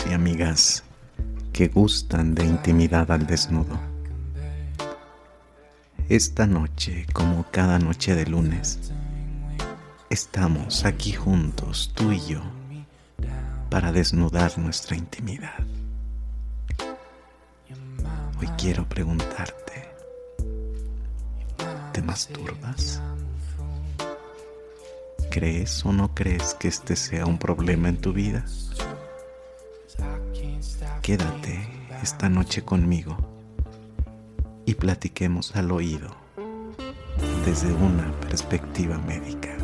y amigas que gustan de intimidad al desnudo. Esta noche, como cada noche de lunes, estamos aquí juntos, tú y yo, para desnudar nuestra intimidad. Hoy quiero preguntarte, ¿te masturbas? ¿Crees o no crees que este sea un problema en tu vida? Quédate esta noche conmigo y platiquemos al oído desde una perspectiva médica.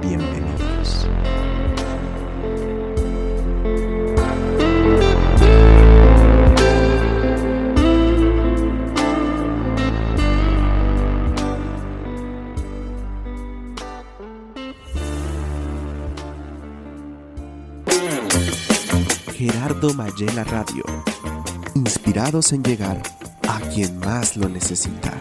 Bienvenidos. Mayela Radio. Inspirados en llegar a quien más lo necesita.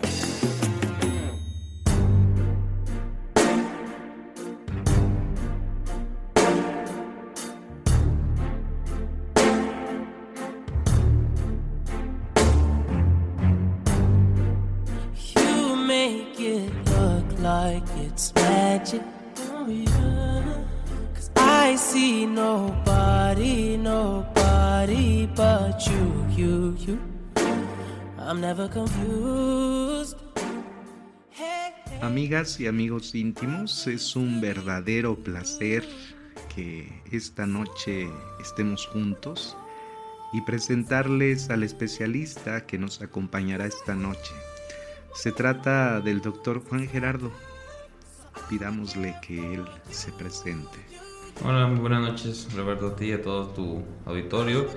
Amigas y amigos íntimos, es un verdadero placer que esta noche estemos juntos y presentarles al especialista que nos acompañará esta noche. Se trata del doctor Juan Gerardo. Pidámosle que él se presente. Hola, muy buenas noches Roberto a ti y a todo tu auditorio.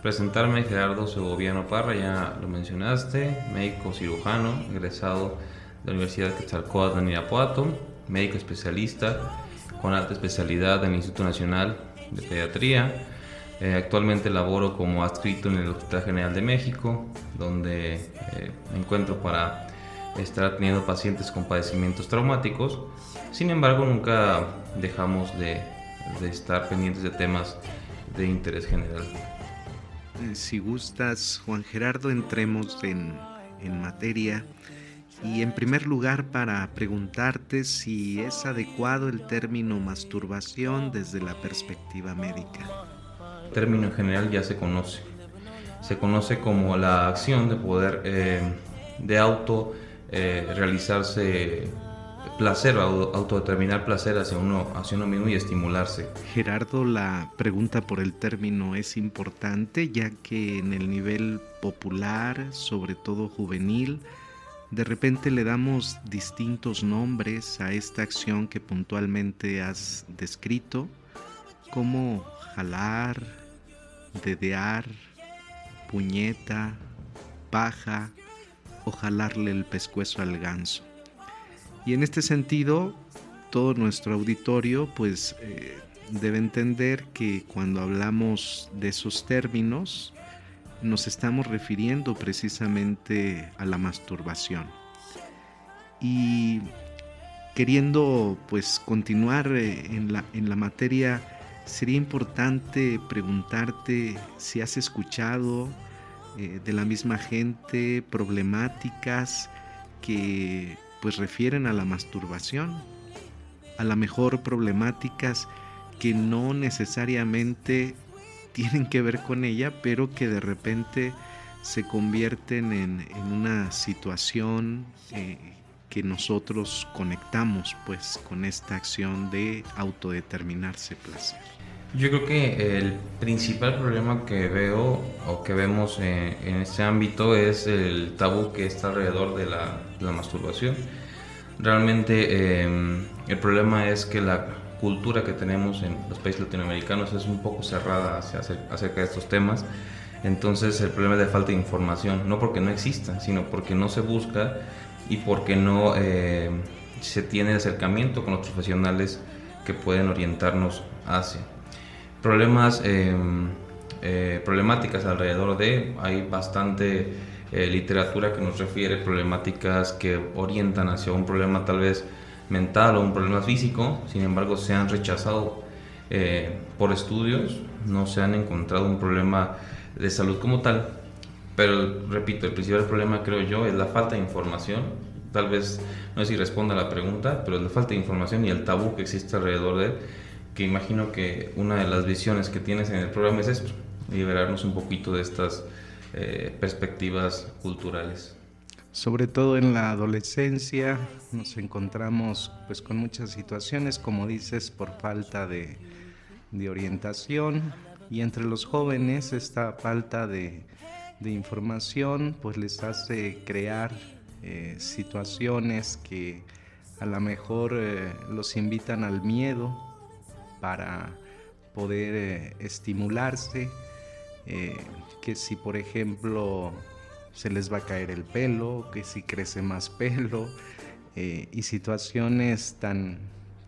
Presentarme Gerardo Segoviano Parra, ya lo mencionaste, médico cirujano, egresado de la Universidad Quetzalcóatl en Irapuato, médico especialista con alta especialidad en el Instituto Nacional de Pediatría. Eh, actualmente laboro como adscrito en el Hospital General de México, donde eh, me encuentro para estar atendiendo pacientes con padecimientos traumáticos. Sin embargo, nunca dejamos de, de estar pendientes de temas de interés general. Eh, Si gustas, Juan Gerardo, entremos en, en materia. Y en primer lugar, para preguntarte si es adecuado el término masturbación desde la perspectiva médica. El término en general ya se conoce. Se conoce como la acción de poder eh, de auto eh, realizarse placer autodeterminar placer hacia uno, hacia uno mismo y estimularse. Gerardo, la pregunta por el término es importante ya que en el nivel popular, sobre todo juvenil, de repente le damos distintos nombres a esta acción que puntualmente has descrito, como jalar, dedear, puñeta, paja o jalarle el pescuezo al ganso. Y en este sentido, todo nuestro auditorio pues eh, debe entender que cuando hablamos de esos términos nos estamos refiriendo precisamente a la masturbación. Y queriendo pues continuar eh, en la, en la materia, sería importante preguntarte si has escuchado eh, de la misma gente problemáticas que pues refieren a la masturbación, a la mejor problemáticas que no necesariamente tienen que ver con ella, pero que de repente se convierten en, en una situación eh, que nosotros conectamos pues con esta acción de autodeterminarse placer. Yo creo que el principal problema que veo o que vemos en, en este ámbito es el tabú que está alrededor de la, de la masturbación. Realmente eh, el problema es que la cultura que tenemos en los países latinoamericanos es un poco cerrada hacia, acerca de estos temas. Entonces el problema es de falta de información, no porque no exista, sino porque no se busca y porque no eh, se tiene acercamiento con los profesionales que pueden orientarnos hacia problemas, eh, eh, problemáticas alrededor de, hay bastante eh, literatura que nos refiere problemáticas que orientan hacia un problema tal vez mental o un problema físico, sin embargo se han rechazado eh, por estudios no se han encontrado un problema de salud como tal, pero repito, el principal problema creo yo es la falta de información. Tal vez no sé si responda a la pregunta, pero es la falta de información y el tabú que existe alrededor de él, que imagino que una de las visiones que tienes en el programa es esto, liberarnos un poquito de estas eh, perspectivas culturales. Sobre todo en la adolescencia nos encontramos pues con muchas situaciones, como dices, por falta de, de orientación. Y entre los jóvenes esta falta de, de información pues les hace crear eh, situaciones que a lo mejor eh, los invitan al miedo para poder eh, estimularse, que si por ejemplo se les va a caer el pelo, que si crece más pelo, y situaciones tan,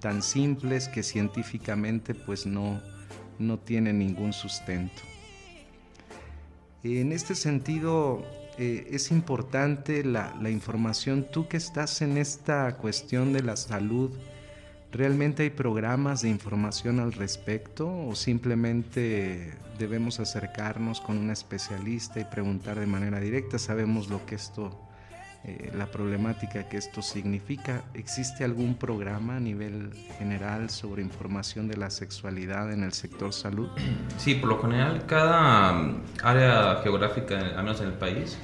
tan simples que científicamente pues no, no tienen ningún sustento. En este sentido, eh, es importante la, información. Tú que estás en esta cuestión de la salud, ¿realmente hay programas de información al respecto o simplemente debemos acercarnos con un especialista y preguntar de manera directa? Sabemos lo que esto eh, la problemática que esto significa. ¿Existe algún programa a nivel general sobre información de la sexualidad en el sector salud? Sí, por lo general cada mm, área geográfica, al menos en el país,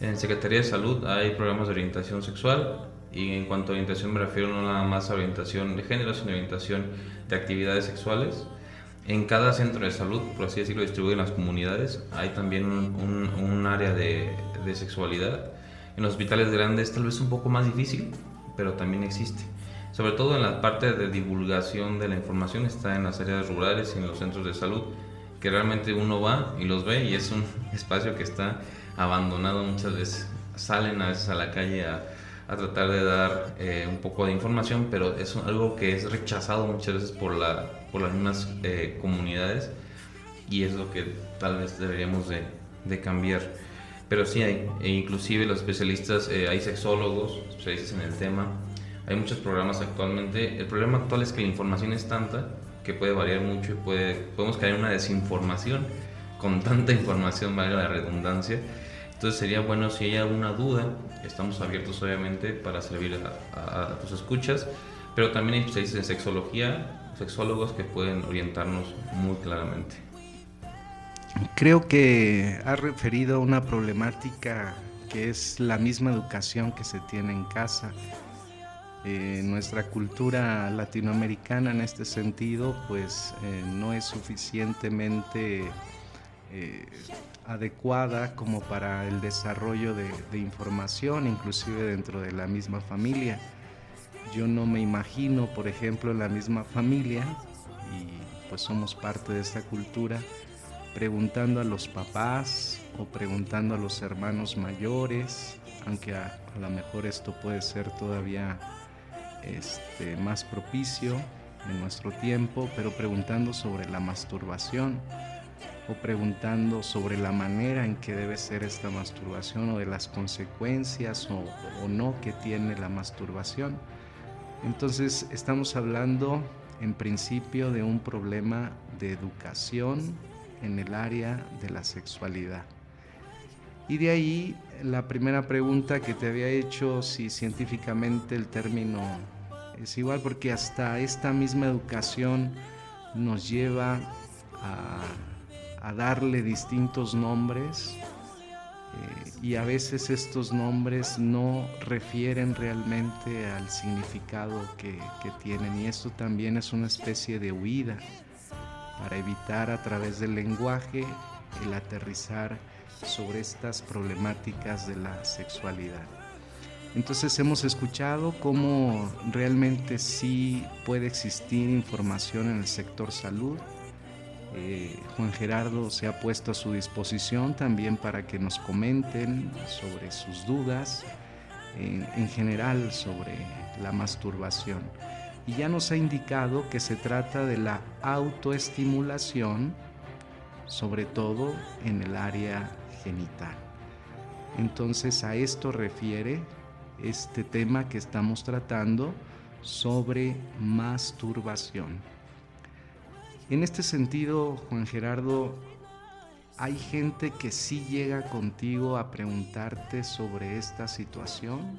en Secretaría de Salud hay programas de orientación sexual y en cuanto a orientación me refiero no nada más a orientación de género, sino orientación de actividades sexuales. En cada centro de salud, por así decirlo, distribuido en las comunidades, hay también un, un, área de, de sexualidad en los hospitales grandes tal vez un poco más difícil, pero también existe. Sobre todo en la parte de divulgación de la información está en las áreas rurales y en los centros de salud, que realmente uno va y los ve y es un espacio que está abandonado muchas veces. Salen a veces a la calle a, tratar de dar eh, un poco de información, pero es algo que es rechazado muchas veces por, la, por las mismas eh, comunidades y es lo que tal vez deberíamos de, de cambiar. Pero sí hay, e inclusive los especialistas, eh, hay sexólogos, especialistas en el tema, hay muchos programas actualmente. El problema actual es que la información es tanta que puede variar mucho y puede, podemos caer en una desinformación con tanta información, valga la redundancia. Entonces sería bueno si hay alguna duda, estamos abiertos obviamente para servir a, tus escuchas, pero también hay especialistas en sexología, sexólogos que pueden orientarnos muy claramente. Creo que ha referido una problemática que es la misma educación que se tiene en casa. Eh, nuestra cultura latinoamericana en este sentido pues eh, no es suficientemente eh, adecuada como para el desarrollo de, información, inclusive dentro de la misma familia. Yo no me imagino, por ejemplo, en la misma familia, y pues somos parte de esta cultura, preguntando a los papás o preguntando a los hermanos mayores, aunque a, lo mejor esto puede ser todavía este, más propicio en nuestro tiempo, pero preguntando sobre la masturbación o preguntando sobre la manera en que debe ser esta masturbación o de las consecuencias o, o no que tiene la masturbación. Entonces estamos hablando en principio de un problema de educación en el área de la sexualidad. Y de ahí la primera pregunta que te había hecho, si científicamente el término es igual, porque hasta esta misma educación nos lleva a, darle distintos nombres eh, y a veces estos nombres no refieren realmente al significado que, que tienen y esto también es una especie de huida para evitar a través del lenguaje el aterrizar sobre estas problemáticas de la sexualidad. Entonces hemos escuchado cómo realmente sí puede existir información en el sector salud. Eh, Juan Gerardo se ha puesto a su disposición también para que nos comenten sobre sus dudas en general sobre la masturbación y ya nos ha indicado que se trata de la autoestimulación, sobre todo en el área genital. Entonces a esto refiere este tema que estamos tratando sobre masturbación. En este sentido, Juan Gerardo, ¿hay gente que sí llega contigo a preguntarte sobre esta situación?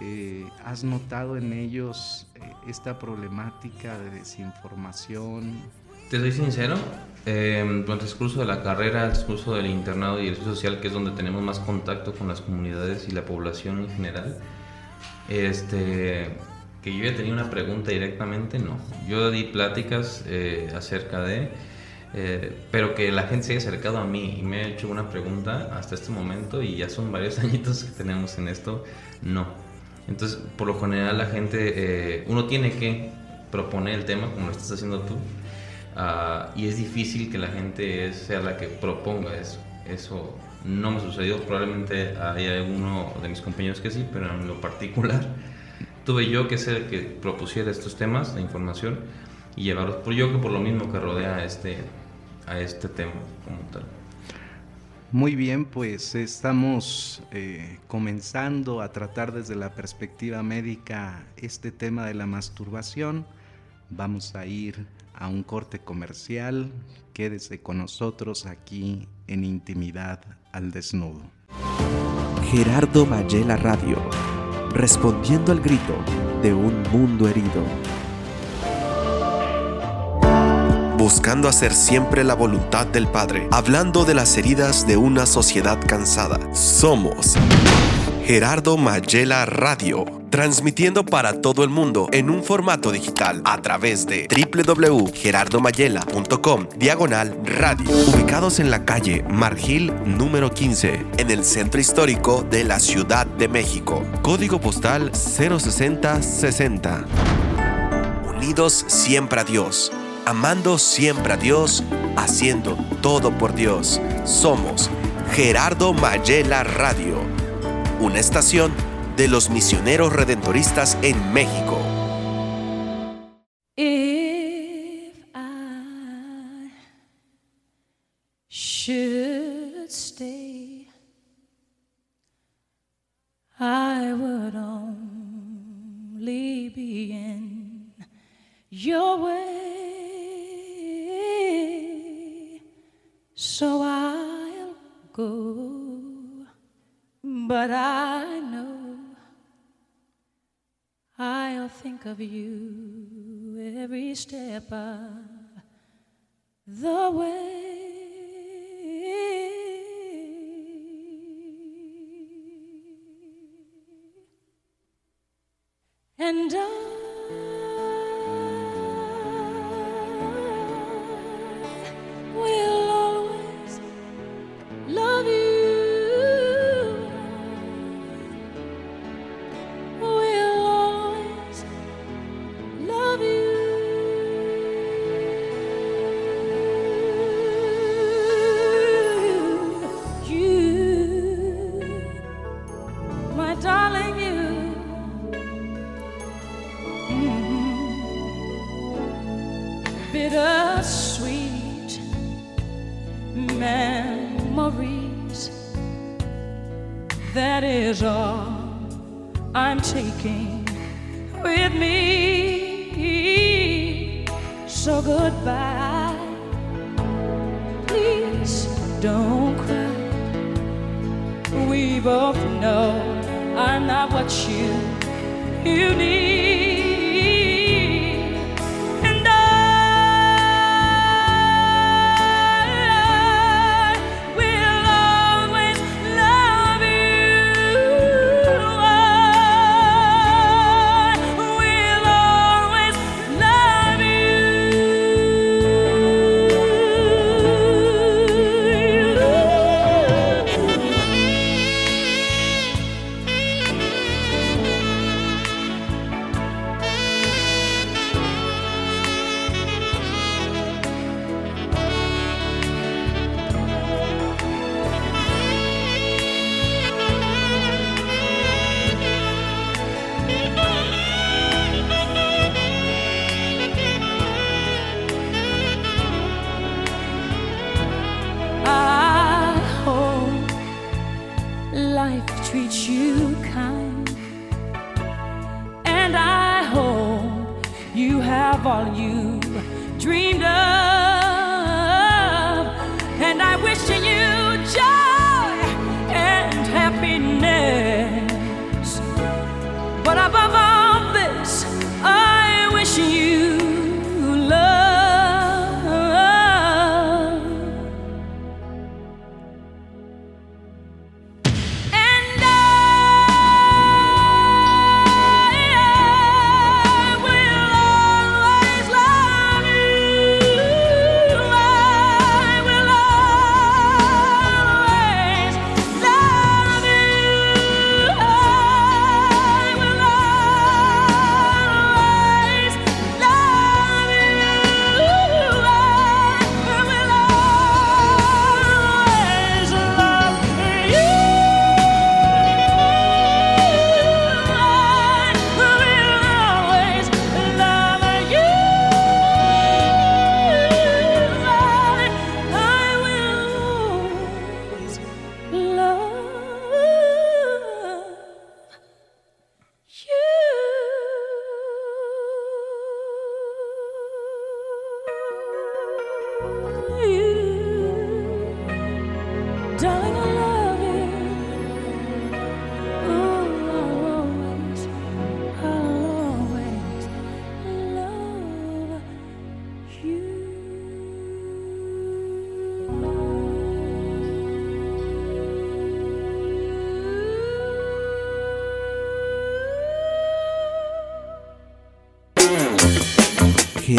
Eh, ¿Has notado en ellos eh, esta problemática de desinformación? Te soy sincero, eh, durante el discurso de la carrera, el discurso del internado y el social, que es donde tenemos más contacto con las comunidades y la población en general, este, que yo ya tenía una pregunta directamente, no. Yo di pláticas eh, acerca de, pero que la gente se haya acercado a mí y me ha hecho una pregunta hasta este momento, y ya son varios añitos que tenemos en esto, no entonces, por lo general la gente, eh, uno tiene que proponer el tema como lo estás haciendo tú, uh, y es difícil que la gente sea la que proponga eso. Eso no me sucedió, probablemente hay alguno de mis compañeros que sí, pero en lo particular tuve yo que ser el que propusiera estos temas de información y llevarlos, por yo que por lo mismo que rodea este, a este tema como tal. Muy bien, pues estamos eh, comenzando a tratar desde la perspectiva médica este tema de la masturbación. Vamos a ir a un corte comercial. Quédese con nosotros aquí en Intimidad al Desnudo. Gerardo Mayela Radio, respondiendo al grito de un mundo herido buscando hacer siempre la voluntad del Padre, hablando de las heridas de una sociedad cansada. Somos Gerardo Mayela Radio, transmitiendo para todo el mundo en un formato digital a través de www.gerardomayela.com diagonal radio, ubicados en la calle Margil número 15, en el centro histórico de la Ciudad de México. Código postal 06060. Unidos siempre a Dios amando siempre a Dios, haciendo todo por Dios. Somos Gerardo Mayela Radio, una estación de los misioneros redentoristas en México. 吧。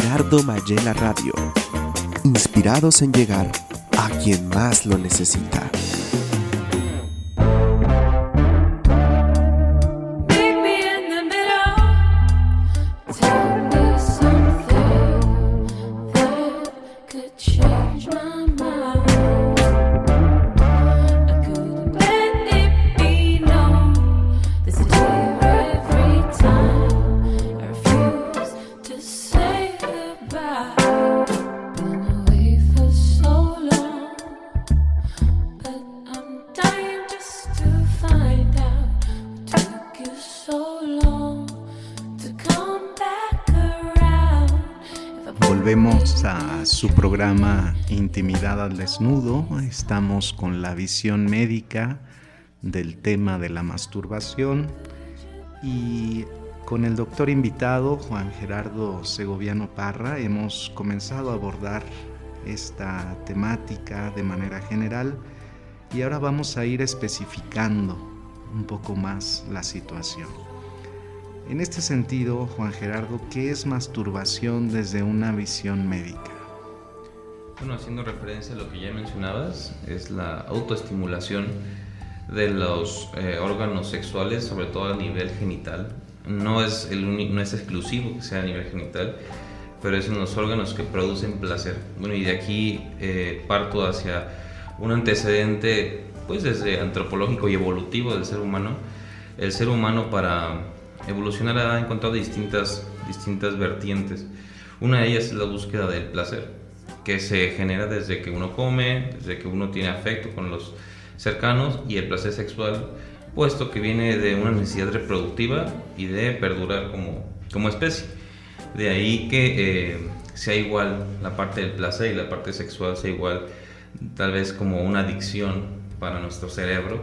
Gerardo Mayela Radio. Inspirados en llegar a quien más lo necesita. Intimidad al Desnudo. Estamos con la visión médica del tema de la masturbación y con el doctor invitado Juan Gerardo Segoviano Parra hemos comenzado a abordar esta temática de manera general y ahora vamos a ir especificando un poco más la situación. En este sentido, Juan Gerardo, ¿qué es masturbación desde una visión médica? Bueno, haciendo referencia a lo que ya mencionabas, es la autoestimulación de los eh, órganos sexuales, sobre todo a nivel genital. No es, el no es exclusivo que sea a nivel genital, pero es en los órganos que producen placer. Bueno, y de aquí eh, parto hacia un antecedente, pues desde antropológico y evolutivo del ser humano. El ser humano para evolucionar ha encontrado distintas, distintas vertientes. Una de ellas es la búsqueda del placer que se genera desde que uno come, desde que uno tiene afecto con los cercanos y el placer sexual, puesto que viene de una necesidad reproductiva y de perdurar como, como especie. De ahí que eh, sea igual la parte del placer y la parte sexual sea igual, tal vez como una adicción para nuestro cerebro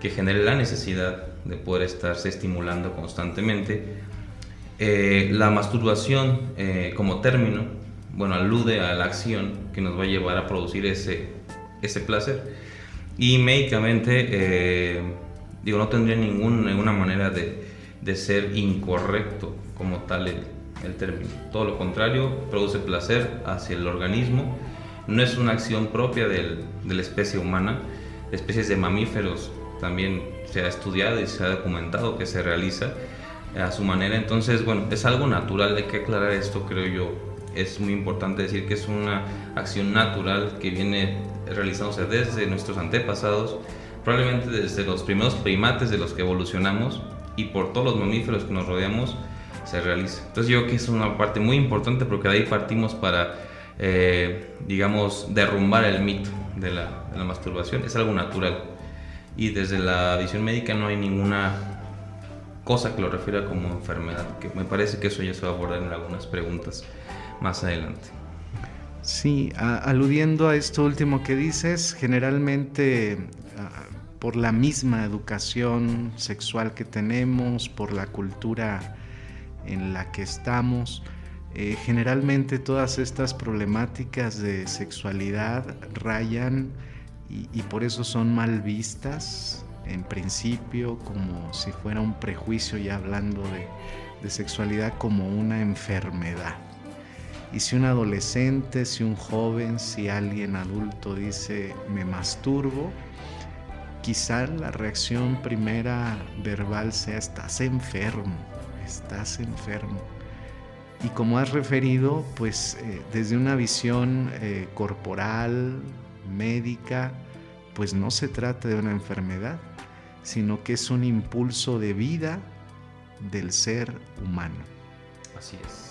que genere la necesidad de poder estarse estimulando constantemente. Eh, la masturbación eh, como término, bueno, alude a la acción que nos va a llevar a producir ese, ese placer. Y médicamente, eh, digo, no tendría ningún- ninguna manera de, de ser incorrecto como tal el, el término. Todo lo contrario, produce placer hacia el organismo. No es una acción propia del- de la especie humana. Especies de mamíferos también se ha estudiado y se ha documentado que se realiza a su manera. Entonces, bueno, es algo natural, hay que aclarar esto, creo yo. Es muy importante decir que es una acción natural que viene realizándose desde nuestros antepasados, probablemente desde los primeros primates de los que evolucionamos y por todos los mamíferos que nos rodeamos se realiza. Entonces yo creo que es una parte muy importante porque de ahí partimos para, eh, digamos, derrumbar el mito de la, de la masturbación. Es algo natural. Y desde la visión médica no hay ninguna cosa que lo refiera como enfermedad, que me parece que eso ya se va a abordar en algunas preguntas más adelante. Sí, aludiendo a esto último que dices, generalmente ah, por la misma educación sexual que tenemos, por la cultura en la que estamos, eh, generalmente todas estas problemáticas de sexualidad rayan y, y por eso son mal vistas en principio como si fuera un prejuicio ya hablando de sexualidad como una enfermedad. Y si un adolescente, si un joven, si alguien adulto dice me masturbo, quizá la reacción primera verbal sea estás enfermo, estás enfermo. Y como has referido, pues eh, desde una visión eh, corporal, médica, pues no se trata de una enfermedad, sino que es un impulso de vida del ser humano. Así es.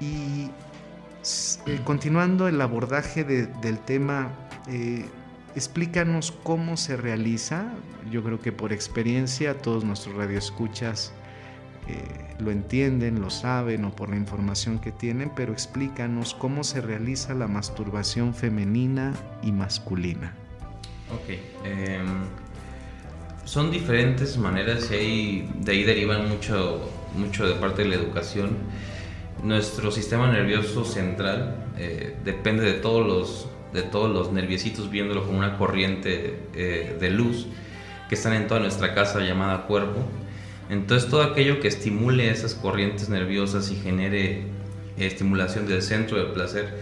Y eh, continuando el abordaje de- del tema, eh, explícanos cómo se realiza. Yo creo que por experiencia todos nuestros radioescuchas eh, lo entienden, lo saben o por la información que tienen, pero explícanos cómo se realiza la masturbación femenina y masculina. Ok. em, son diferentes maneras y ahí, de ahí derivan mucho, mucho de parte de la educación. Nuestro sistema nervioso central eh, depende de todos los, de todos los viéndolo como una corriente eh, de luz que están en toda nuestra casa llamada cuerpo. Entonces todo aquello que estimule esas corrientes nerviosas y genere eh, estimulación del centro del placer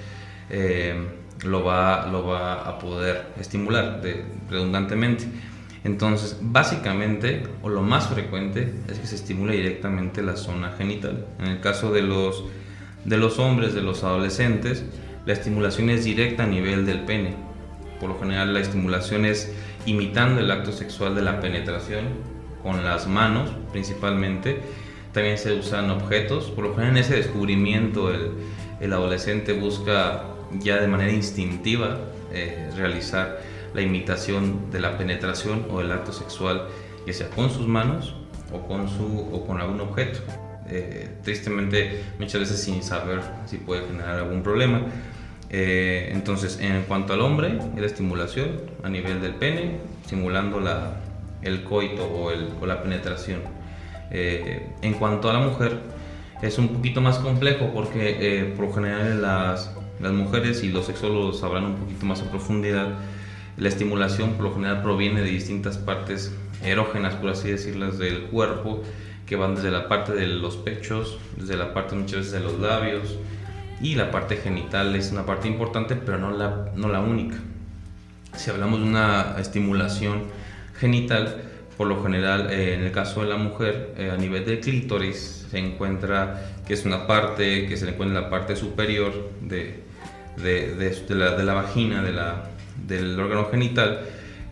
lo, va, lo va a poder estimular redundantemente. Entonces, básicamente, o lo más frecuente, es que se estimula directamente la zona genital. En el caso de los, de los hombres, de los adolescentes, la estimulación es directa a nivel del pene. Por lo general, la estimulación es imitando el acto sexual de la penetración con las manos, principalmente. También se usan objetos. Por lo general, en ese descubrimiento, el, el adolescente busca ya de manera instintiva eh, realizar la imitación de la penetración o del acto sexual, ya sea con sus manos o con, su, o con algún objeto. Eh, tristemente, muchas veces sin saber si puede generar algún problema. Eh, entonces, en cuanto al hombre, la estimulación a nivel del pene, simulando la, el coito o, el, la penetración. Eh, en cuanto a la mujer, es un poquito más complejo porque por general las, las mujeres y los sexólogos sabrán un poquito más a profundidad. La estimulación por lo general proviene de distintas partes erógenas, por así decirlas, del cuerpo, que van desde la parte de los pechos, desde la parte muchas veces de los labios, y la parte genital es una parte importante, pero no la, no la única. Si hablamos de una estimulación genital, por lo general, eh, en el caso de la mujer, eh, a nivel del clítoris se encuentra que es una parte que se encuentra en la parte superior de, de, de- la, la vagina, de la, del órgano genital,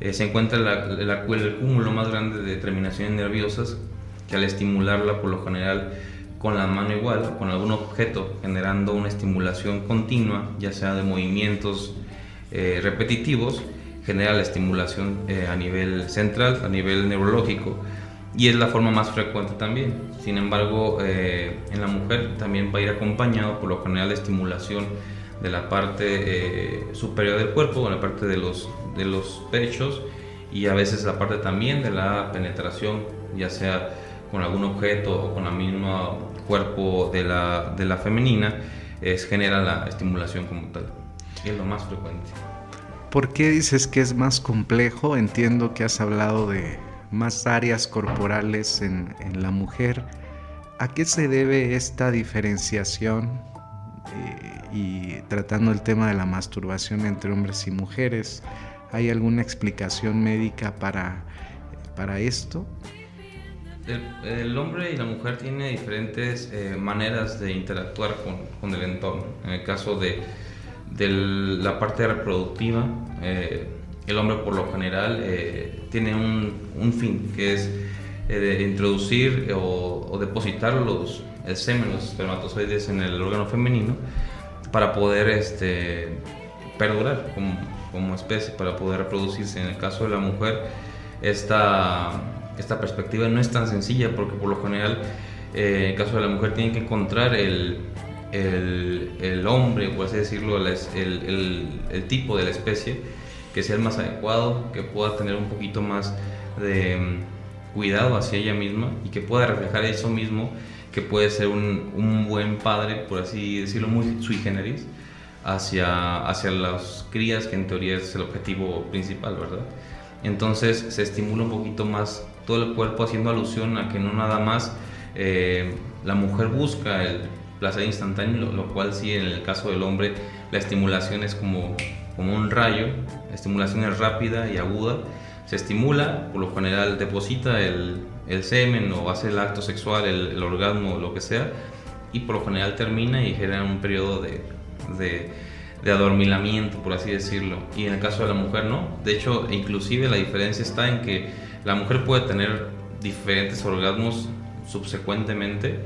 eh, se encuentra la, el cúmulo más grande de terminaciones nerviosas que al estimularla, por lo general, con la mano igual, o con algún objeto, generando una estimulación continua, ya sea de movimientos eh, repetitivos, genera la estimulación eh, a nivel central, a nivel neurológico, y es la forma más frecuente también. Sin embargo, en la mujer también va a ir acompañado por lo general de estimulación de la parte eh, superior del cuerpo, la parte de los, de los pechos, y a veces la parte también de la penetración, ya sea con algún objeto o con el mismo cuerpo de la, de la femenina, es, genera la estimulación como tal. Es lo más frecuente. ¿Por qué dices que es más complejo? Entiendo que has hablado de más áreas corporales en, en la mujer. ¿A qué se debe esta diferenciación eh, y tratando el tema de la masturbación entre hombres y mujeres? ¿Hay alguna explicación médica para, para esto? El, hombre y la mujer tienen diferentes eh, maneras de interactuar con, con el entorno. En el caso de, de la parte reproductiva, eh, el hombre por lo general tiene un, un fin, que es de introducir o depositar los, el semen, los espermatozoides en el órgano femenino para poder este, perdurar como, especie, para poder reproducirse. En el caso de la mujer, esta, esta perspectiva no es tan sencilla porque por lo general, eh, en el caso de la mujer, tiene que encontrar el, el, hombre, por así decirlo, el, el- el tipo de la especie, que sea el más adecuado, que pueda tener un poquito más de mm, cuidado hacia ella misma y que pueda reflejar eso mismo, que puede ser un, un buen padre, por así decirlo, muy sui generis, hacia, hacia las crías, que en teoría es el objetivo principal, ¿verdad? Entonces se estimula un poquito más todo el cuerpo haciendo alusión a que no nada más eh, la mujer busca el placer instantáneo, lo, cual sí en el caso del hombre la estimulación es como, como un rayo, la estimulación es rápida y aguda, se estimula, por lo general deposita el, el semen o hace el acto sexual, el, el orgasmo lo que sea, y por lo general termina y genera un periodo de, de, de adormilamiento, por así decirlo. Y en el caso de la mujer no. De hecho, inclusive la diferencia está en que la mujer puede tener diferentes orgasmos subsecuentemente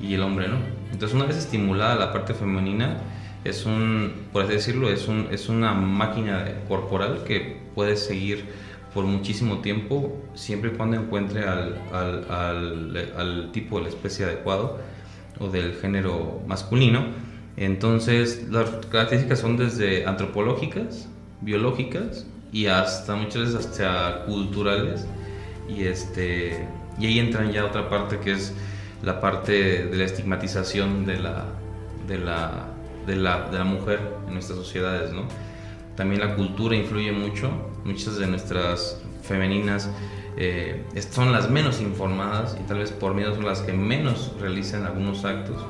y el hombre no. Entonces, una vez estimulada la parte femenina, es un, por así decirlo, es, un, es una máquina corporal que puede seguir por muchísimo tiempo, siempre y cuando encuentre al, al, al, al tipo de la especie adecuado o del género masculino. Entonces, las características son desde antropológicas, biológicas y hasta muchas veces hasta culturales. Y, este, y ahí entran ya otra parte que es la parte de la estigmatización de la, de la, de la, de la mujer en nuestras sociedades, ¿no? También la cultura influye mucho. Muchas de nuestras femeninas eh, son las menos informadas y tal vez por miedo son las que menos realizan algunos actos.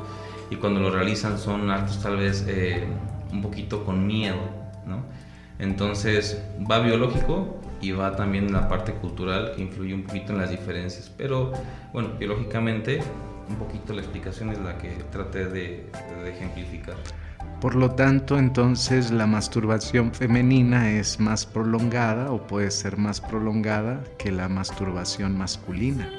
Y cuando lo realizan son actos tal vez eh, un poquito con miedo, ¿no? Entonces va biológico y va también la parte cultural que influye un poquito en las diferencias. Pero bueno, biológicamente un poquito la explicación es la que traté de, de ejemplificar. Por lo tanto, entonces la masturbación femenina es más prolongada o puede ser más prolongada que la masturbación masculina.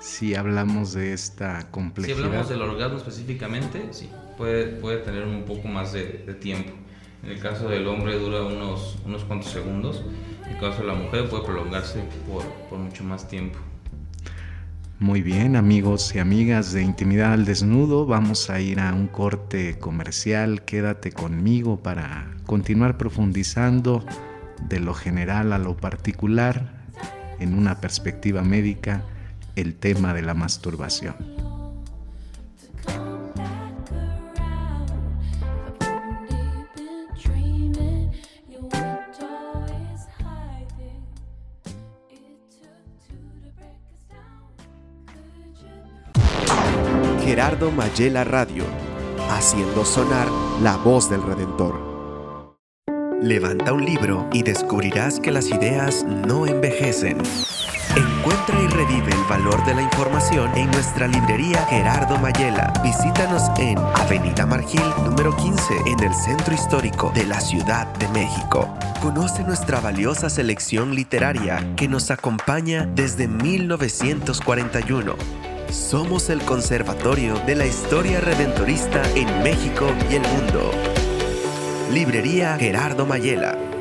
Si hablamos de esta Si complejidad. hablamos del orgasmo específicamente, sí, puede, puede tener un poco más de, de tiempo. En el caso del hombre dura unos, unos cuantos segundos, en el caso de la mujer puede prolongarse por, por mucho más tiempo. Muy bien, amigos y amigas de Intimidad al Desnudo, vamos a ir a un corte comercial. Quédate conmigo para continuar profundizando de lo general a lo particular en una perspectiva médica el tema de la masturbación. Gerardo Mayela Radio, haciendo sonar la voz del Redentor. Levanta un libro y descubrirás que las ideas no envejecen. Encuentra y revive el valor de la información en nuestra librería Gerardo Mayela. Visítanos en Avenida Margil número 15 en el centro histórico de la Ciudad de México. Conoce nuestra valiosa selección literaria que nos acompaña desde 1941. Somos el conservatorio de la historia redentorista en México y el mundo. Librería Gerardo Mayela.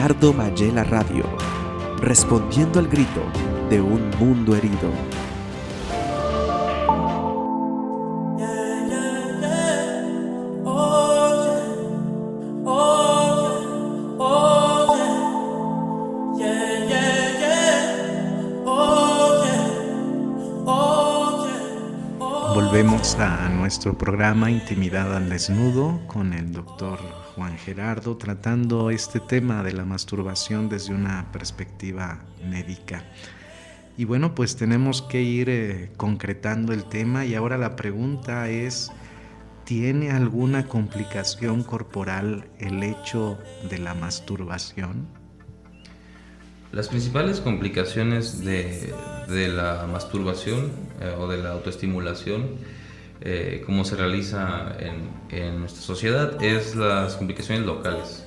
Gerardo Mayela Radio, respondiendo al grito de un mundo herido. Volvemos a nuestro programa Intimidad al Desnudo con el doctor Juan Gerardo tratando este tema de la masturbación desde una perspectiva médica. Y bueno, pues tenemos que ir eh, concretando el tema y ahora la pregunta es, ¿tiene alguna complicación corporal el hecho de la masturbación? Las principales complicaciones de, de la masturbación eh, o de la autoestimulación, eh, como se realiza en, en, nuestra sociedad, es las complicaciones locales.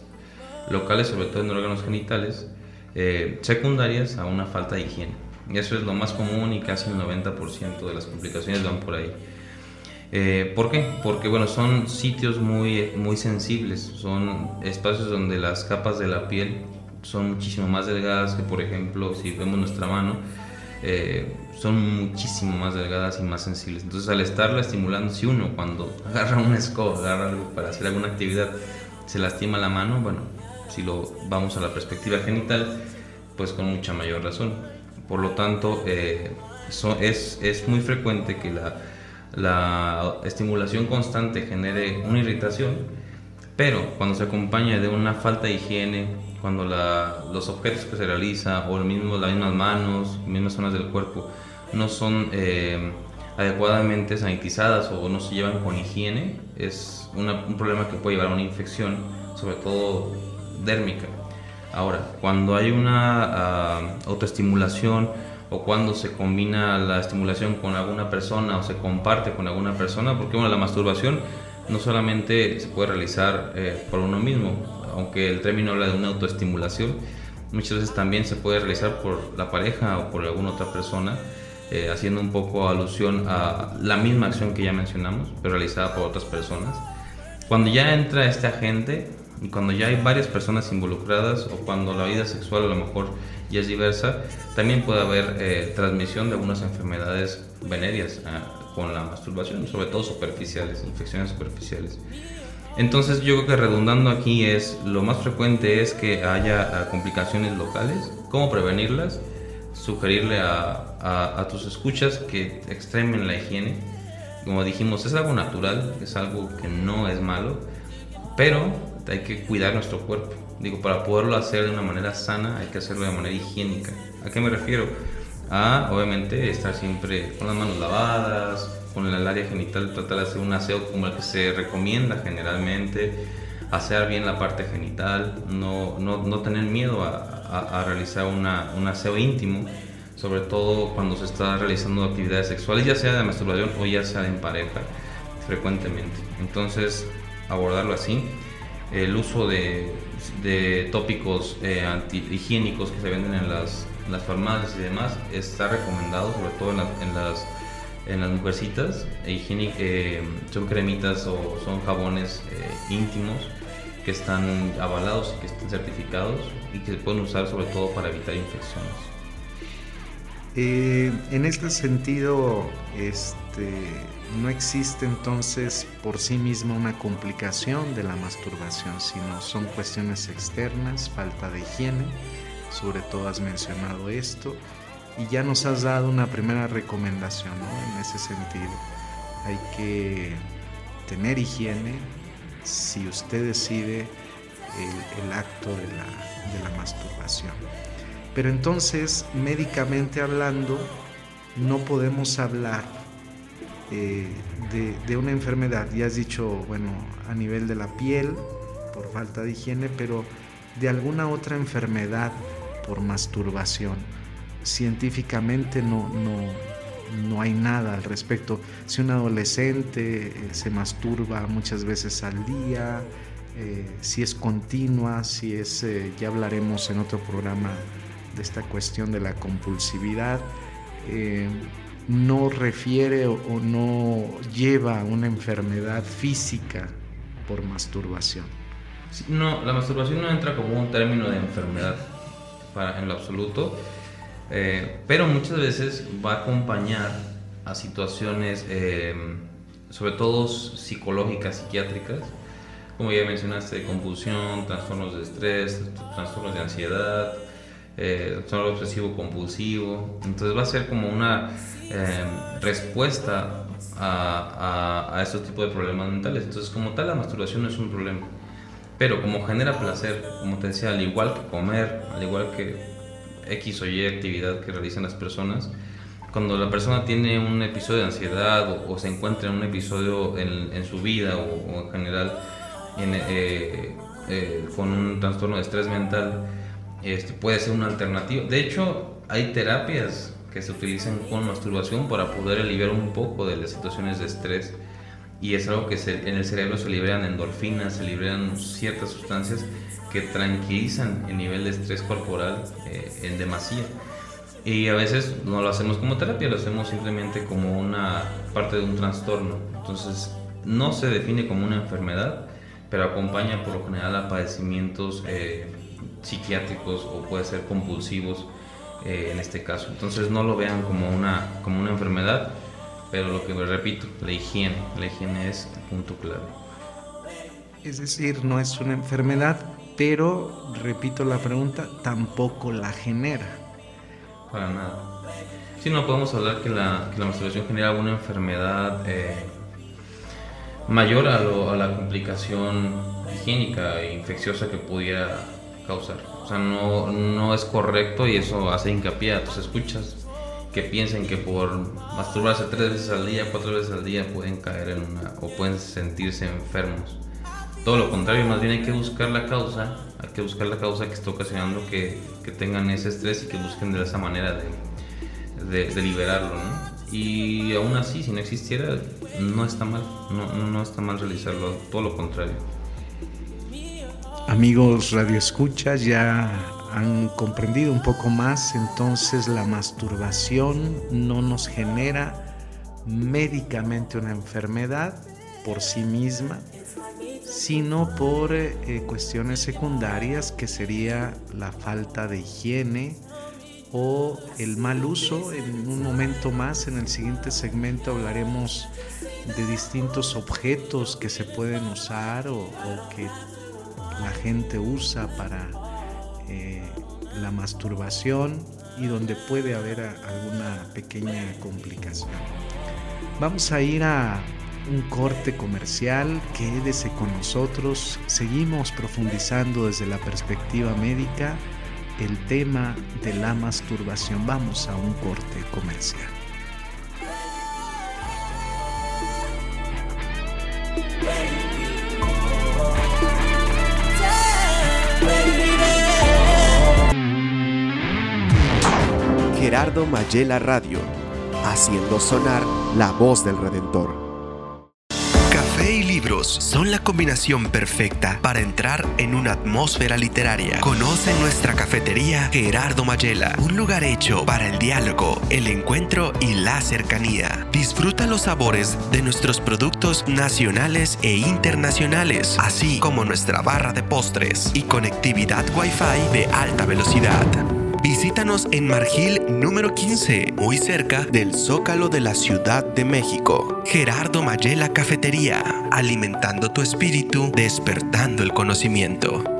Locales, sobre todo en órganos genitales, eh, secundarias a una falta de higiene. Y eso es lo más común y casi el 90% de las complicaciones van por ahí. Eh, ¿Por qué? Porque bueno, son sitios muy, muy sensibles, son espacios donde las capas de la piel son muchísimo más delgadas que por ejemplo si vemos nuestra mano, eh, son muchísimo más delgadas y más sensibles. Entonces al estarla estimulando, si uno cuando agarra una escoba, agarra algo para hacer alguna actividad, se lastima la mano, bueno, si lo vamos a la perspectiva genital, pues con mucha mayor razón. Por lo tanto, eh, so, es, es, muy frecuente que la, la estimulación constante genere una irritación, pero cuando se acompaña de una falta de higiene, cuando la, los objetos que se realiza o el mismo, las mismas manos, mismas zonas del cuerpo no son eh, adecuadamente sanitizadas o no se llevan con higiene, es una, un problema que puede llevar a una infección, sobre todo dérmica. Ahora, cuando hay una uh, autoestimulación o cuando se combina la estimulación con alguna persona o se comparte con alguna persona, porque bueno, la masturbación no solamente se puede realizar eh, por uno mismo, aunque el término habla de una autoestimulación, muchas veces también se puede realizar por la pareja o por alguna otra persona, eh, haciendo un poco alusión a la misma acción que ya mencionamos, pero realizada por otras personas. Cuando ya entra este agente cuando ya hay varias personas involucradas o cuando la vida sexual a lo mejor ya es diversa, también puede haber eh, transmisión de algunas enfermedades venéreas eh, con la masturbación, sobre todo superficiales, infecciones superficiales. Entonces yo creo que redundando aquí es, lo más frecuente es que haya complicaciones locales, cómo prevenirlas, sugerirle a, a, a, tus escuchas que extremen la higiene. Como dijimos, es algo natural, es algo que no es malo, pero hay que cuidar nuestro cuerpo. Digo, para poderlo hacer de una manera sana hay que hacerlo de manera higiénica. ¿A qué me refiero? A, obviamente, estar siempre con las manos lavadas, con el área genital, tratar de hacer un aseo como el que se recomienda generalmente, asear bien la parte genital, no, no, no tener miedo a, a, a realizar una, un aseo íntimo, sobre todo cuando se está realizando actividades sexuales, ya sea de masturbación o ya sea en pareja, frecuentemente. Entonces, abordarlo así. El uso de, de tópicos eh, antihigiénicos que se venden en las, farmacias y demás está recomendado, sobre todo en, la, en las en las mujercitas, higiénic, eh, son cremitas o son jabones eh, íntimos que están avalados y que están certificados y que se pueden usar sobre todo para evitar infecciones. Eh, en este sentido, este, no existe entonces por sí misma una complicación de la masturbación, sino son cuestiones externas, falta de higiene, sobre todo has mencionado esto, y ya nos has dado una primera recomendación ¿no? en ese sentido. Hay que tener higiene si usted decide el, acto de la masturbación. Pero entonces, médicamente hablando, no podemos hablar eh, de, una enfermedad. Ya has dicho, bueno, a nivel de la piel, por falta de higiene, pero de alguna otra enfermedad por masturbación científicamente no, no, no, hay nada al respecto. Si un adolescente eh, se masturba muchas veces al día, eh, si es continua, si es, ya hablaremos en otro programa de esta cuestión de la compulsividad, eh, no refiere o, no lleva a una enfermedad física por masturbación. Sí, No, la masturbación no entra como un término de enfermedad para, en lo absoluto, eh, pero muchas veces va a acompañar a situaciones, eh, sobre todo psicológicas, psiquiátricas, como ya mencionaste, compulsión, trastornos de estrés, trastornos de ansiedad, eh, trastorno obsesivo compulsivo. Entonces va a ser como una eh, respuesta a, a, a estos tipos de problemas mentales. Entonces como tal la masturbación no es un problema. Pero como genera placer, como te decía, al igual que comer, al igual que X o Y actividad que realizan las personas, cuando la persona tiene un episodio de ansiedad o, o se encuentra en un episodio en, en su vida o, o en general en, eh, eh, con un trastorno de estrés mental, este, puede ser una alternativa. De hecho, hay terapias que se utilizan con masturbación para poder aliviar un poco de las situaciones de estrés y es algo que se- en el cerebro se liberan endorfinas, se liberan ciertas sustancias que tranquilizan el nivel de estrés corporal eh, en demasía. Y a veces no lo hacemos como terapia, lo hacemos simplemente como una parte de un trastorno. Entonces, no se define como una enfermedad, pero acompaña por lo general a padecimientos eh, psiquiátricos o puede ser compulsivos eh, en este caso. Entonces, no lo vean como una, como una enfermedad, pero lo que repito, la higiene, la higiene es el punto clave. Es decir, no es una enfermedad, pero, repito la pregunta, tampoco la genera. Para nada. Si no podemos hablar que la, que la masturbación genera alguna enfermedad eh, mayor a, lo- a la complicación higiénica e infecciosa que pudiera causar. O sea, no, no es correcto y eso hace hincapié a tus escuchas que piensen que por masturbarse tres veces al día, cuatro veces al día pueden caer en una o pueden sentirse enfermos. Todo lo contrario, más bien hay que buscar la causa, hay que buscar la causa que está ocasionando que, que tengan ese estrés y que busquen de esa manera de, de, liberarlo, ¿no? Y aún así, si no existiera, no está mal, no, no está mal realizarlo, todo lo contrario. Amigos radioescuchas, ya han comprendido un poco más, entonces la masturbación no nos genera médicamente una enfermedad por sí misma, sino por eh, eh, cuestiones secundarias que sería la falta de higiene o el mal uso. En un momento más, en el siguiente segmento, hablaremos de distintos objetos que se pueden usar o, o que la gente usa para eh, la masturbación y donde puede haber alguna pequeña complicación. Vamos a ir a un corte comercial, quédese con nosotros, seguimos profundizando desde la perspectiva médica el tema de la masturbación. Vamos a un corte comercial. Gerardo Mayela Radio, haciendo sonar la voz del Redentor. Café y libros son la combinación perfecta para entrar en una atmósfera literaria. Conoce nuestra cafetería Gerardo Mayela, un lugar hecho para el diálogo, el encuentro y la cercanía. Disfruta los sabores de nuestros productos nacionales e internacionales, así como nuestra barra de postres y conectividad Wi-Fi de alta velocidad. Visítanos en Margil número 15, muy cerca del Zócalo de la Ciudad de México. Gerardo Mayela Cafetería, alimentando tu espíritu, despertando el conocimiento.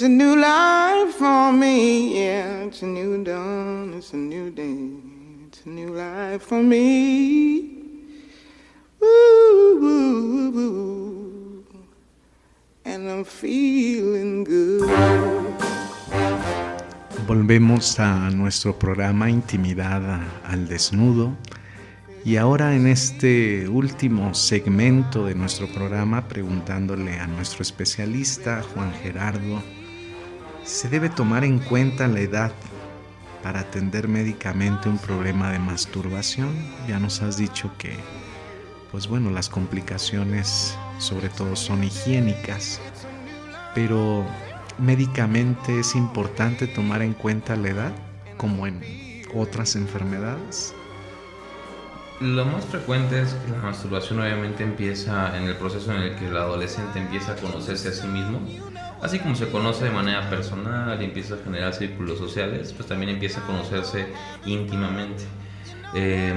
It's a new life for me, yeah. It's a new dawn, it's a new day. It's a new life for me. I'm feeling good. Volvemos a nuestro programa Intimidad al Desnudo y ahora en este último segmento de nuestro programa preguntándole a nuestro especialista Juan Gerardo, ¿se debe tomar en cuenta la edad para atender médicamente un problema de masturbación? Ya nos has dicho que, pues bueno, las complicaciones sobre todo son higiénicas, pero médicamente es importante tomar en cuenta la edad, como en otras enfermedades. Lo más frecuente es que la masturbación obviamente empieza en el proceso en el que el adolescente empieza a conocerse a sí mismo. Así como se conoce de manera personal y empieza a generar círculos sociales, pues también empieza a conocerse íntimamente. Eh,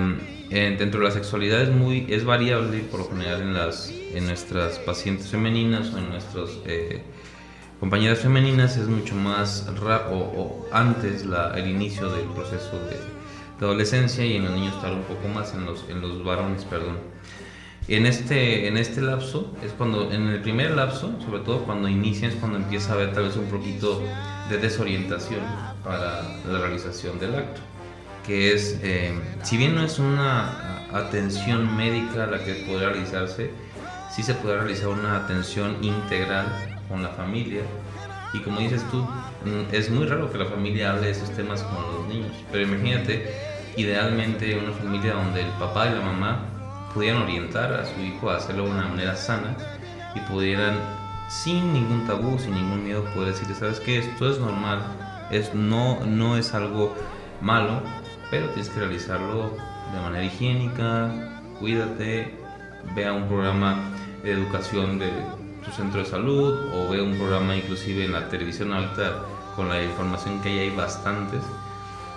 dentro de la sexualidad es, muy, es variable por lo general en, las, en nuestras pacientes femeninas o en nuestras eh, compañeras femeninas es mucho más o, o antes la, el inicio del proceso de, de adolescencia y en los niños tarda un poco más, en los, en los varones, perdón. En este, en este lapso, es cuando, en el primer lapso, sobre todo cuando inicia, es cuando empieza a haber tal vez un poquito de desorientación para la realización del acto. Que es, eh, si bien no es una atención médica la que puede realizarse, sí se puede realizar una atención integral con la familia. Y como dices tú, mm, es muy raro que la familia hable de esos temas con los niños. Pero imagínate, idealmente una familia donde el papá y la mamá pudieran orientar a su hijo a hacerlo de una manera sana y pudieran sin ningún tabú, sin ningún miedo poder decirle, sabes qué, esto es normal, es, no, no es algo malo, pero tienes que realizarlo de manera higiénica, cuídate, vea un programa de educación de tu centro de salud o vea un programa inclusive en la televisión alta con la información que hay, hay bastantes.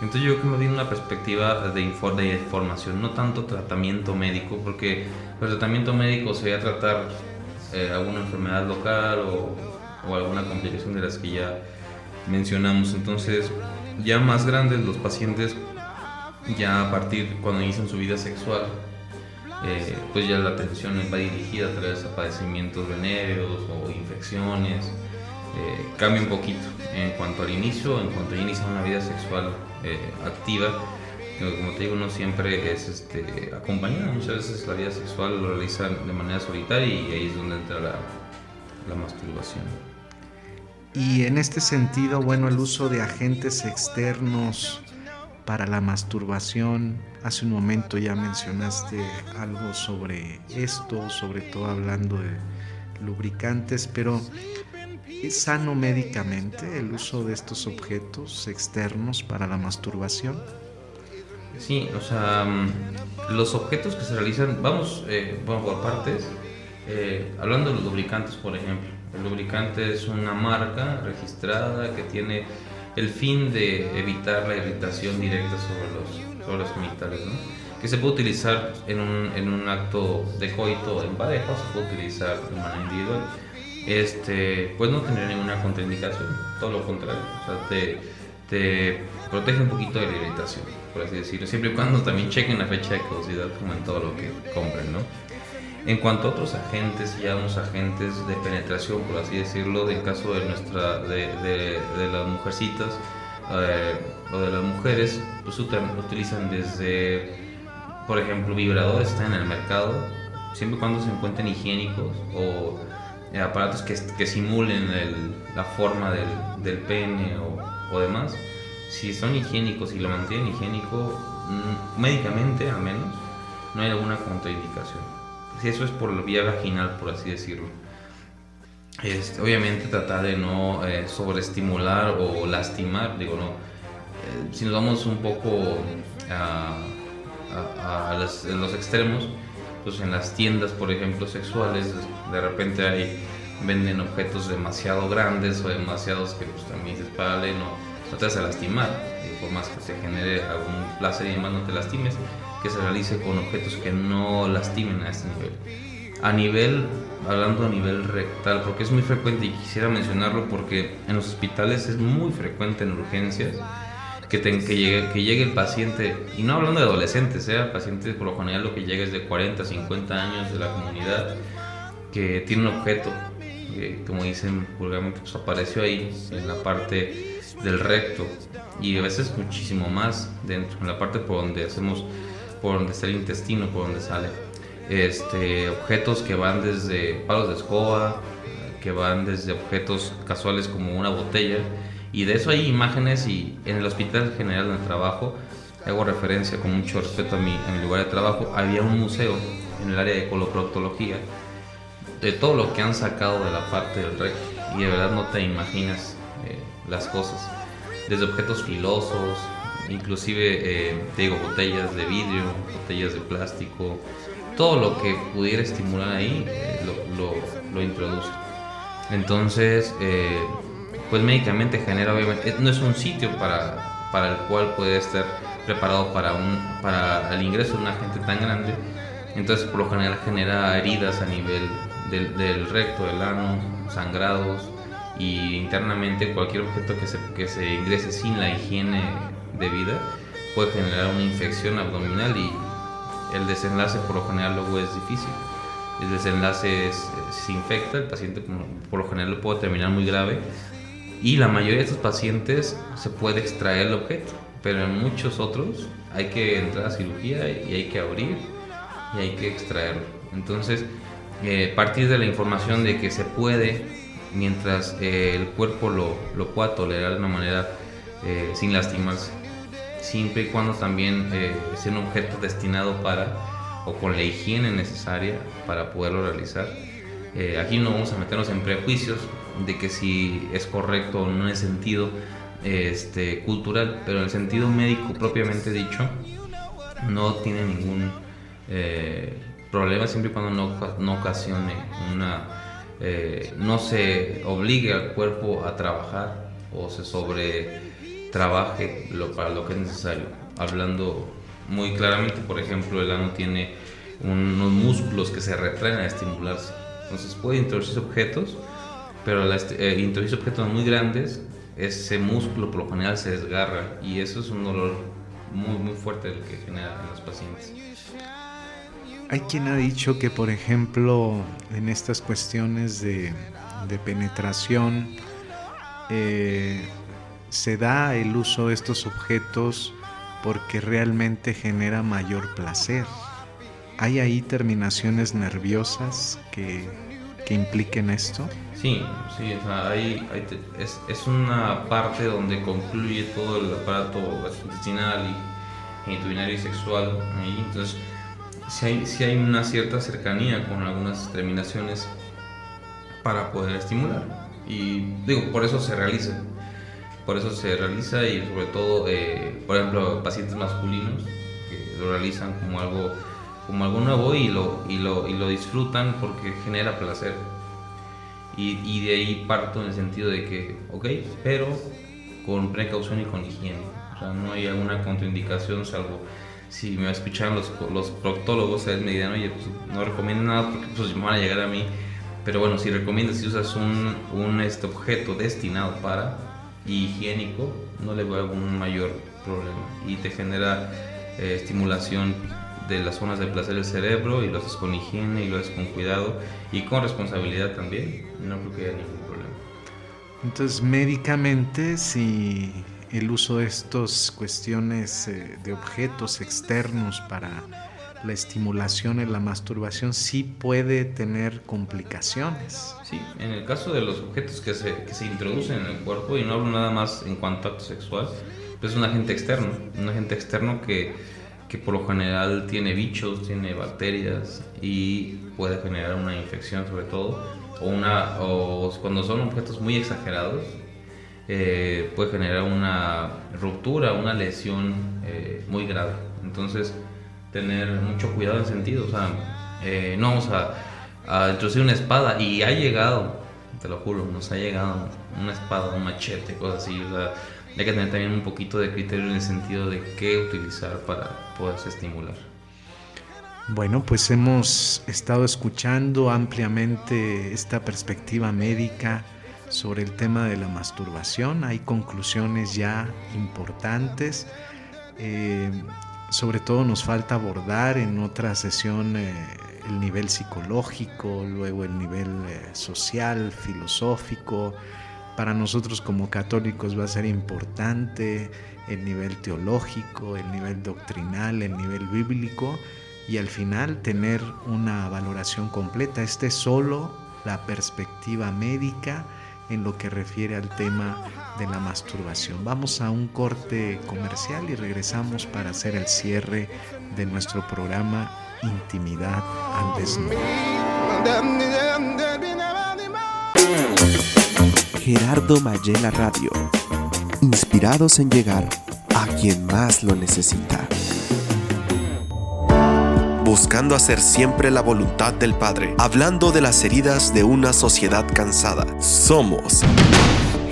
Entonces yo creo que me di una perspectiva de, infor- de información, no tanto tratamiento médico, porque el tratamiento médico sería tratar eh, alguna enfermedad local o, o alguna complicación de las que ya mencionamos. Entonces ya más grandes los pacientes, ya a partir cuando inician su vida sexual, eh, pues ya la atención va dirigida a través de padecimientos venéreos o infecciones. Eh, cambia un poquito en cuanto al inicio, en cuanto inicia una vida sexual eh, activa. Como te digo, no siempre es este, acompañada. Muchas veces la vida sexual lo realizan de manera solitaria y ahí es donde entra la, la masturbación. Y en este sentido, bueno, el uso de agentes externos para la masturbación, hace un momento ya mencionaste algo sobre esto, sobre todo hablando de lubricantes, pero ¿es sano médicamente el uso de estos objetos externos para la masturbación? Sí, o sea, mm, los objetos que se realizan, vamos, eh, vamos por partes. Eh, hablando de los lubricantes, por ejemplo, el lubricante es una marca registrada que tiene el fin de evitar la irritación directa sobre los, sobre los genitales, ¿no? que se puede utilizar en un, en un acto de coito en pareja, se puede utilizar de manera individual. Este, pues no tendría ninguna contraindicación, todo lo contrario, o sea, te, te protege un poquito de la irritación, por así decirlo, siempre y cuando también chequen la fecha de caducidad como en todo lo que compren, ¿no? En cuanto a otros agentes, si llamamos agentes de penetración, por así decirlo, del caso de nuestra, de, de, las mujercitas eh, o de las mujeres, pues utilizan desde, por ejemplo, vibradores están en el mercado, siempre y cuando se encuentren higiénicos o aparatos que, que simulen el- la forma del, del pene o, o demás. Si son higiénicos y lo mantienen higiénico, mm, médicamente al menos, no hay alguna contraindicación. Si eso es por vía vaginal, por así decirlo. Este, obviamente tratar de no eh, sobreestimular o lastimar, digo, no. Eh, si nos vamos un poco a, a- a en los extremos, pues en las tiendas, por ejemplo, sexuales, de repente hay, venden objetos demasiado grandes o demasiados que pues también dices, párale, no, no te vas a lastimar, y por más que te genere algún placer y demás, no te lastimes, que se realice con objetos que no lastimen a este nivel. A nivel, hablando a nivel rectal, porque es muy frecuente y quisiera mencionarlo porque en los hospitales es muy frecuente en urgencias que, te- que, llegue, que llegue el paciente, y no hablando de adolescentes, sea paciente por lo general lo que llega es de 40, 50 años de la comunidad, que tiene un objeto, como dicen vulgarmente, pues apareció ahí en la parte del recto y a veces muchísimo más dentro, en la parte por donde hacemos, por donde está el intestino, por donde sale. Este, objetos que van desde palos de escoba, que van desde objetos casuales como una botella, y de eso hay imágenes y en el hospital general donde trabajo, hago referencia con mucho respeto a mi, a mi lugar de trabajo, había un museo en el área de coloproctología de todo lo que han sacado de la parte del recto y de verdad no te imaginas eh, las cosas. Desde objetos filosos inclusive eh, te digo botellas de vidrio botellas de plástico todo lo que pudiera estimular ahí eh, lo, lo, lo introduce. Entonces eh, pues médicamente genera obviamente eh, no es un sitio para, para el cual puede estar preparado para un para el ingreso de un agente tan grande entonces por lo general genera heridas a nivel del, del recto, del ano, sangrados y internamente cualquier objeto que se, que se ingrese sin la higiene debida puede generar una infección abdominal y el desenlace por lo general luego es difícil. El desenlace es, se infecta, el paciente por lo general lo puede terminar muy grave y la mayoría de estos pacientes se puede extraer el objeto, pero en muchos otros hay que entrar a cirugía y hay que abrir y hay que extraerlo. Entonces, eh, partir de la información de que se puede, mientras eh, el cuerpo lo, lo pueda tolerar de una manera eh, sin lastimarse, siempre y cuando también eh, sea un objeto destinado para o con la higiene necesaria para poderlo realizar. Eh, aquí no vamos a meternos en prejuicios de que si es correcto o no en el sentido este, cultural, pero en el sentido médico propiamente dicho, no tiene ningún eh, problema siempre y cuando no, no ocasione una eh, no se obligue al cuerpo a trabajar o se sobre trabaje lo, para lo que es necesario. Hablando muy claramente por ejemplo el ano tiene unos músculos que se retraen a estimularse. Entonces puede introducirse objetos pero est- eh, introducirse objetos muy grandes ese músculo por lo general se desgarra y eso es un dolor muy muy fuerte el que genera en los pacientes Hay quien ha dicho que, por ejemplo, en estas cuestiones de, de penetración, eh, se da el uso de estos objetos porque realmente genera mayor placer. ¿Hay ahí terminaciones nerviosas que, que impliquen esto? Sí, sí, o sea, es, es una parte donde concluye todo el aparato gastrointestinal y genitourinario y sexual ahí, entonces sí hay, sí hay una cierta cercanía con algunas terminaciones para poder estimular. Y digo, por eso se realiza, por eso se realiza y sobre todo, eh, por ejemplo, pacientes masculinos que lo realizan como algo como algo nuevo y lo, y lo, y lo disfrutan porque genera placer. Y, y de ahí parto en el sentido de que, ok, pero con precaución y con higiene. O sea, no hay alguna contraindicación, salvo si me escuchan los, los proctólogos, ellos me dirán, oye, pues no recomiendo nada porque pues me van a llegar a mí. Pero bueno, si recomiendas, si usas un, un este objeto destinado para y higiénico, no le veo algún mayor problema. Y te genera eh, estimulación de las zonas de placer del cerebro y lo haces con higiene y lo haces con cuidado y con responsabilidad también. No creo que haya ningún problema. Entonces, médicamente, si el uso de estas cuestiones eh, de objetos externos para la estimulación en la masturbación sí puede tener complicaciones. Sí, en el caso de los objetos que se, que se introducen en el cuerpo, y no hablo nada más en cuanto a acto sexual, pues es un agente externo, un agente externo que que por lo general tiene bichos, tiene bacterias y puede generar una infección sobre todo, o, una, o cuando son objetos muy exagerados, eh, puede generar una ruptura, una lesión eh, muy grave. Entonces, tener mucho cuidado en sentido, o sea, eh, no vamos a, a introducir una espada y ha llegado, te lo juro, nos ha llegado una espada, un machete, cosas así, o sea, hay que tener también un poquito de criterio en el sentido de qué utilizar para poderse estimular. Bueno, pues hemos estado escuchando ampliamente esta perspectiva médica sobre el tema de la masturbación. Hay conclusiones ya importantes. Eh, sobre todo nos falta abordar en otra sesión eh, el nivel psicológico, luego el nivel eh, social, filosófico. Para nosotros como católicos va a ser importante el nivel teológico, el nivel doctrinal, el nivel bíblico y al final tener una valoración completa. Este es solo la perspectiva médica en lo que refiere al tema de la masturbación. Vamos a un corte comercial y regresamos para hacer el cierre de nuestro programa Intimidad al Desnudo. Gerardo Mayela Radio. Inspirados en llegar a quien más lo necesita. Buscando hacer siempre la voluntad del Padre, hablando de las heridas de una sociedad cansada. Somos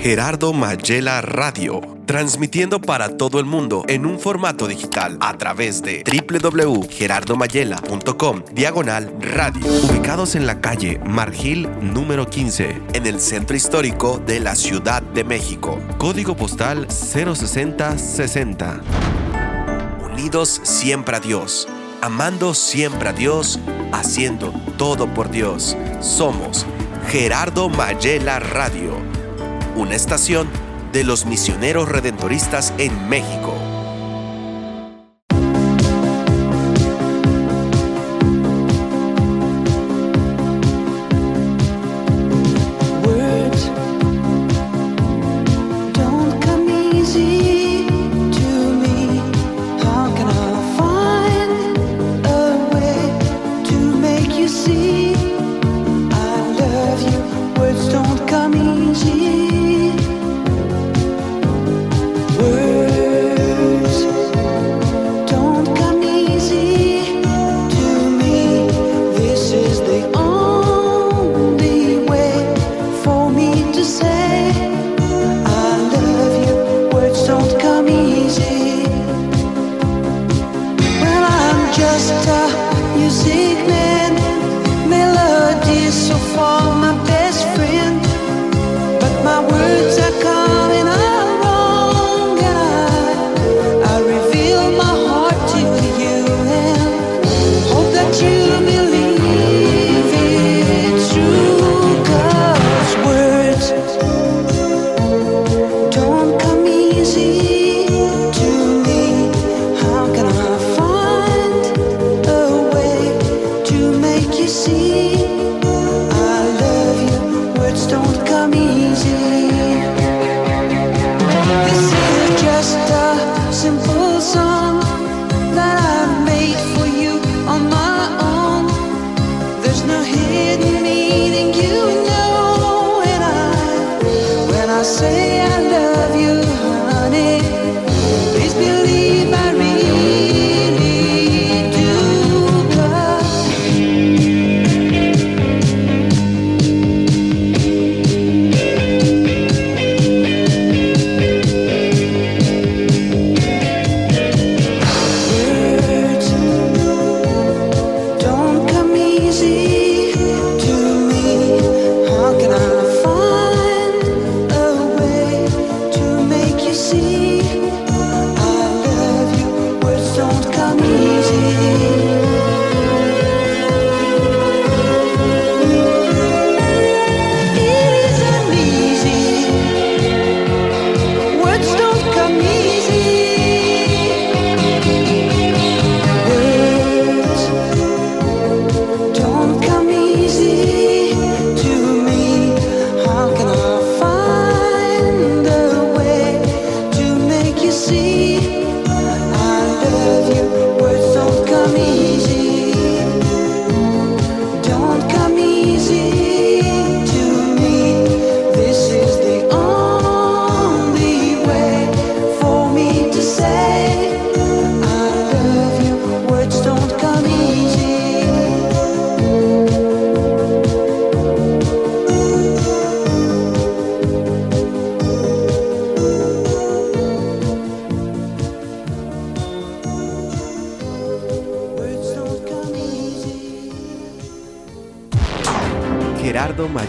Gerardo Mayela Radio, transmitiendo para todo el mundo en un formato digital a través de www.gerardomayela.com diagonal radio, ubicados en la calle Margil número 15, en el centro histórico de la Ciudad de México. Código postal 06060. Unidos siempre a Dios, amando siempre a Dios, haciendo todo por Dios. Somos Gerardo Mayela Radio una estación de los misioneros redentoristas en México.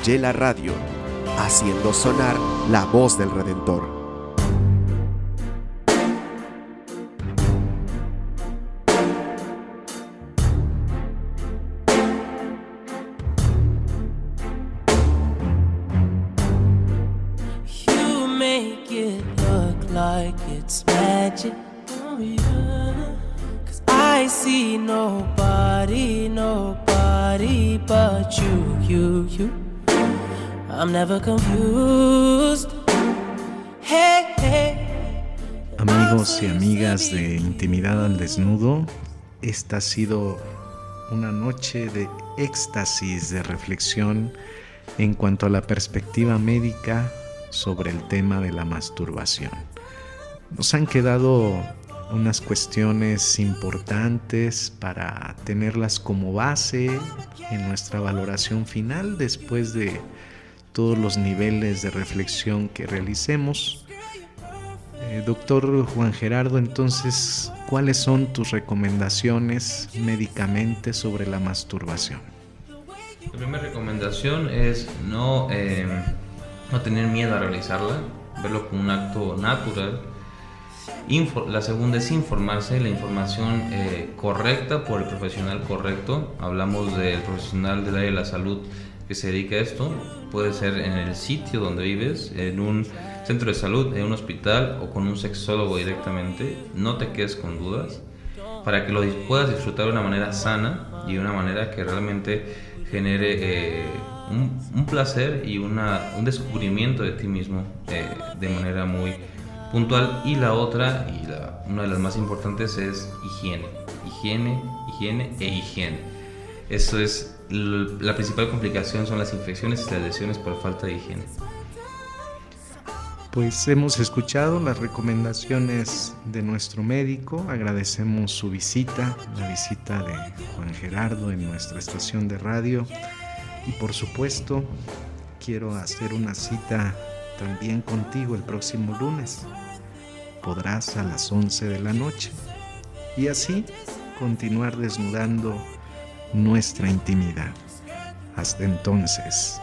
Mayela Radio, haciendo sonar la voz del Redentor. Amigos y amigas de Intimidad al Desnudo, esta ha sido una noche de éxtasis, de reflexión en cuanto a la perspectiva médica sobre el tema de la masturbación. Nos han quedado unas cuestiones importantes para tenerlas como base en nuestra valoración final después de todos los niveles de reflexión que realicemos. Eh, doctor Juan Gerardo, entonces, ¿cuáles son tus recomendaciones médicamente sobre la masturbación? La primera recomendación es no, eh, no tener miedo a realizarla, verlo como un acto natural. La segunda es informarse, la información eh, correcta por el profesional correcto. Hablamos del profesional del área de la salud que se dedica a esto. Puede ser en el sitio donde vives, en un centro de salud, en un hospital o con un sexólogo directamente. No te quedes con dudas para que lo puedas disfrutar de una manera sana y de una manera que realmente genere eh, un, un placer y una, un descubrimiento de ti mismo eh, de manera muy puntual. Y la otra, y la- una de las más importantes, es higiene. Higiene, higiene e higiene. Eso es la principal complicación, son las infecciones y las lesiones por falta de higiene. Pues hemos escuchado las recomendaciones de nuestro médico, agradecemos su visita, la visita de Juan Gerardo en nuestra estación de radio y por supuesto quiero hacer una cita también contigo el próximo lunes. Podrás a las 11 de la noche y así continuar desnudando nuestra intimidad. Hasta entonces.